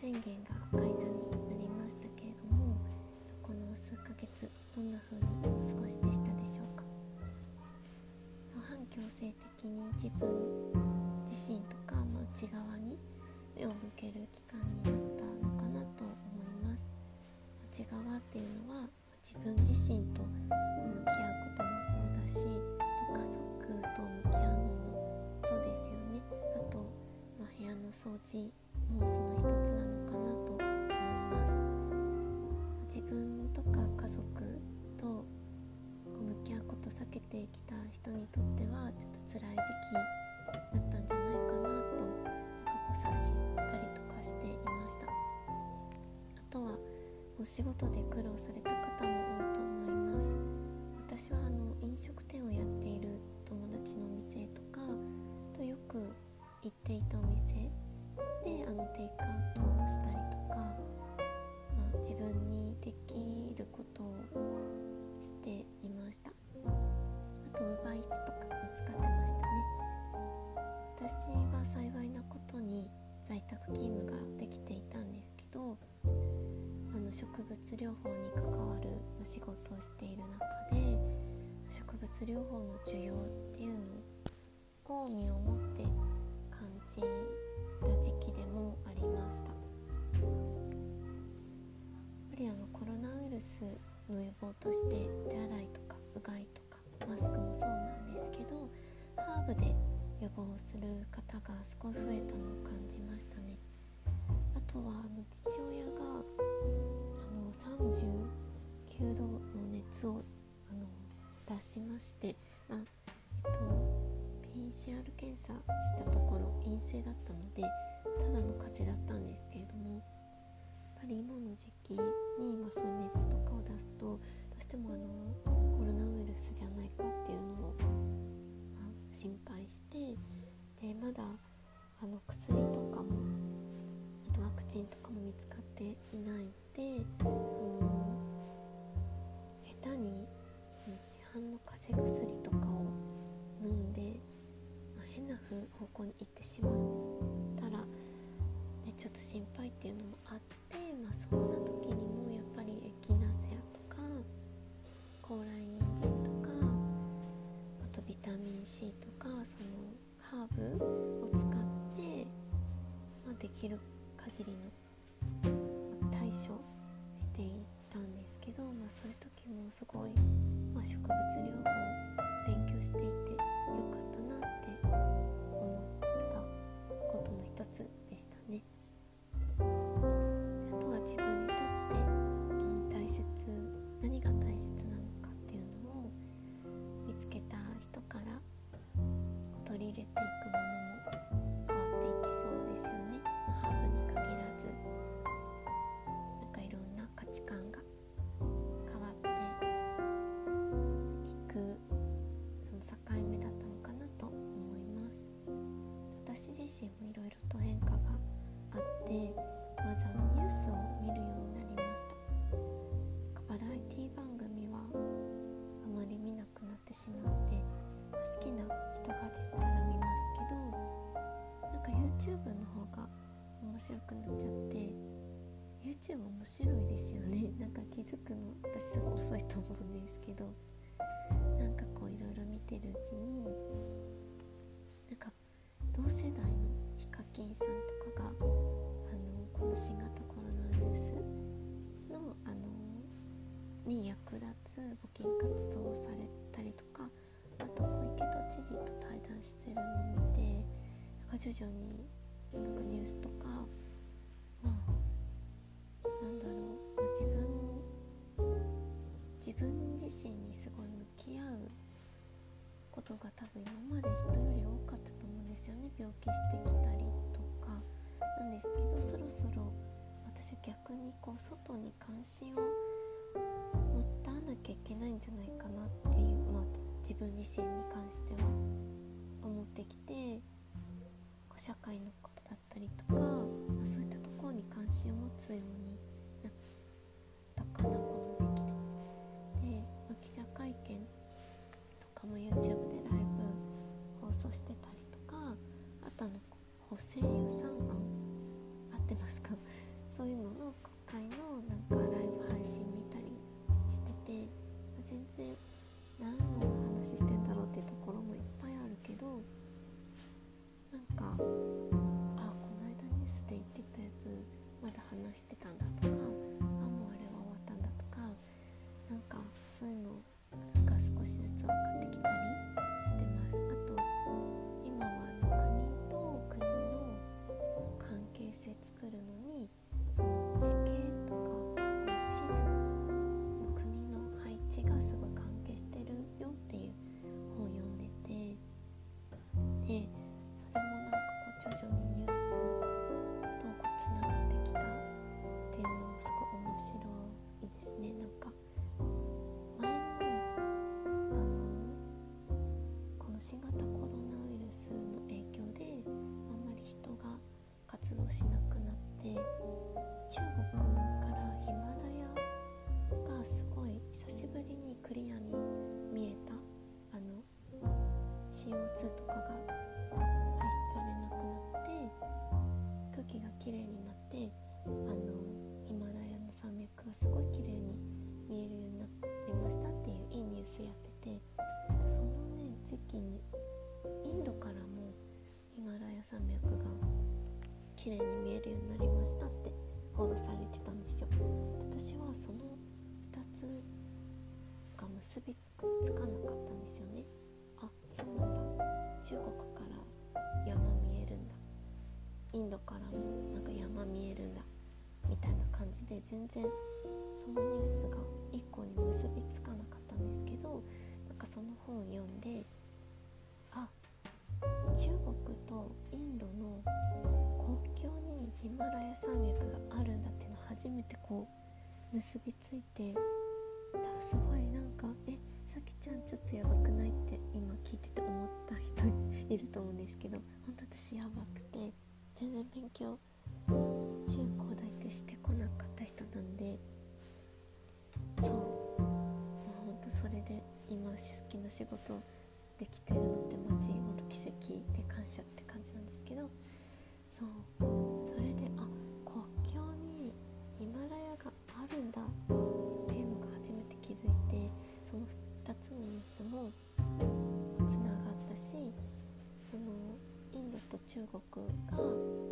宣言が解除になりましたけれどもこの数ヶ月どんな風にお過ごしでしたでしょうか？反強制的に自分自身とか、まあ、内側に目を向ける期間になったのかなと思います。内側っていうのは自分自身と向き合うこともそうだし家族と向き合うのもそうですよね。あと、まあ、部屋の掃除もその一つと避けてきた人にとってはちょっと辛い時期だったんじゃないかなと過去察したりとかしていました。あとはお仕事で苦労された方も多いと思います。私はあの飲食店をやっている友達のお店とかとよく行っていたお店であのテイクアウトをしたりとか、まあ、自分にできることをイツとか使ってましたね。私は幸いなことに在宅勤務ができていたんですけどあの植物療法に関わる仕事をしている中で植物療法の需要っ39度の熱をあの出しましてあえっと PCR 検査したところ陰性だったのでただの風邪だったんですけれどもやっぱり今の時期に、まあ、そういう熱とかを出すとどうしてもあのコロナウイルスじゃないかっていうのを、まあ、心配してでまだあの薬とかもあとワクチンとかも見つかっていないのであの下手に市販の風邪薬とかを飲んでま変な方向に行ってしまったら、ね、ちょっと心配っていうのもあって、まあ、そんなあってまずあのニュースを見るようになりました。バラエティ番組はあまり見なくなってしまって好きな人が出てたら見ますけどなんか YouTube の方が面白くなっちゃって YouTube 面白いですよね。なんか気づくの私すごい遅いと思うんですけどなんかこういろいろ見てるうちに徐々になんかニュースとかまあなんだろう、まあ、自分自分自身にすごい向き合うことが多分今まで人より多かったと思うんですよね。病気してきたりとかなんですけどそろそろ私は逆にこう外に関心を持たなきゃいけないんじゃないかなっていう、まあ、自分自身に関しては思ってきて社会のことだったりとか、ま、そういったところに関心を持つように綺麗に見えるようになりましたって報道されてたんですよ。私はその2つが結びつかなかったんですよね。あそうなんだ。中国から山見えるんだ。インドからもなんか山見えるんだ。みたいな感じで全然そのニュースが1個に結びつかなかったんですけどなんかその本を読んで結びついてだすごいなんか「えさきちゃんちょっとやばくない?」って今聞いてて思った人いると思うんですけど本当私やばくて全然勉強中高大ってしてこなかった人なんでそうまあほんとそれで今好きな仕事できてるのってマジほんと奇跡で感謝って感じなんですけどそう。もつながったしそのインドと中国が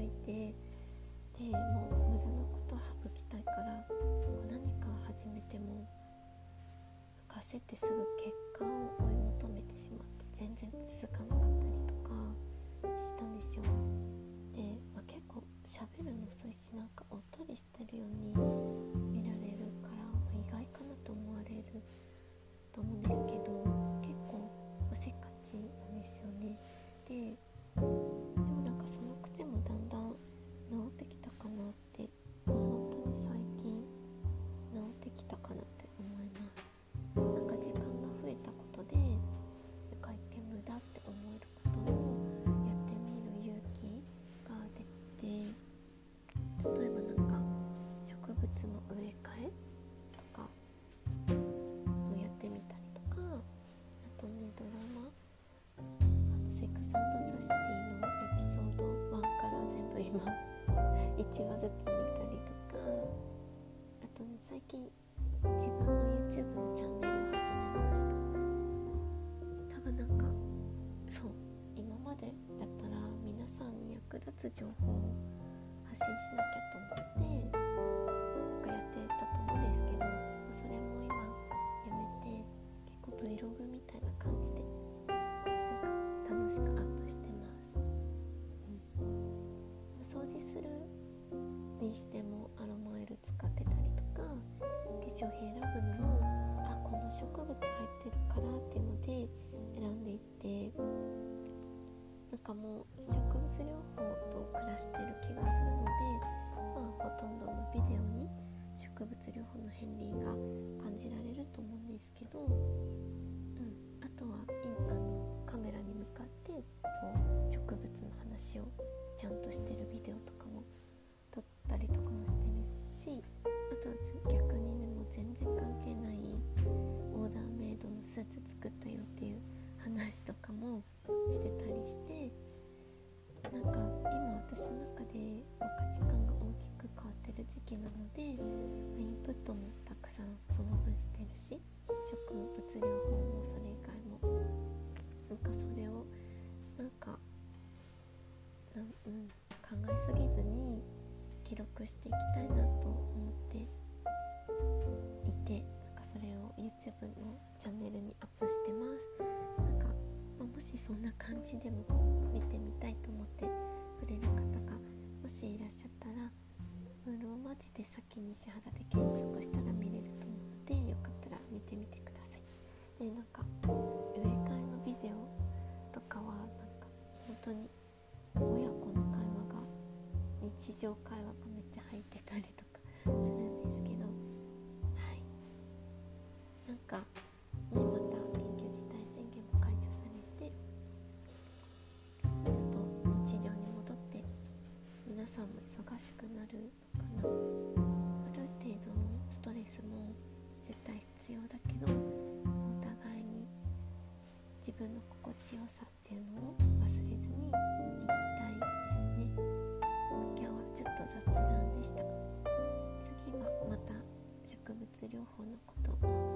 ついてでもう無駄なことを省きたいから何か始めても浮かせてすぐ結果を追い求めてしまって全然続かなかったりとかしたんですよ。で、まあ、結構喋るの遅いしなんかおっとりしてるように見られるから、意外かなと思われると思うんですけど。1話ずつ見たりとかあとね最近自分の YouTube のチャンネル始めました多分なんかそう今までだったら皆さんに役立つ情報を発信しなきゃと思って化粧品選ぶのもあこの植物入ってるからっていうので選んでいってなんかもう植物療法と暮らしてる気がするので、まあ、ほとんどのビデオに植物療法の片鱗が感じられると思うんですけど、うん、あとは今あのカメラに向かってこう植物の話をちゃんとしてるビデオとか記録していきたいなと思っていてなんかそれを YouTube のチャンネルにアップしてます。なんか、まあ、もしそんな感じでも見てみたいと思ってくれる方がもしいらっしゃったらローマジで先に石原で検索したら見れると思うのでよかったら見てみてください。でなんか植え替えのビデオとかはなんか本当に親子の会話が日常会話がめっちゃ入ってたりとかするんですけどはいなんかねまた緊急事態宣言も解除されてちょっと日常に戻って皆さんも忙しくなるのかなある程度のストレスも絶対必要だけどお互いに自分の心地よさっていうのを療法のことを。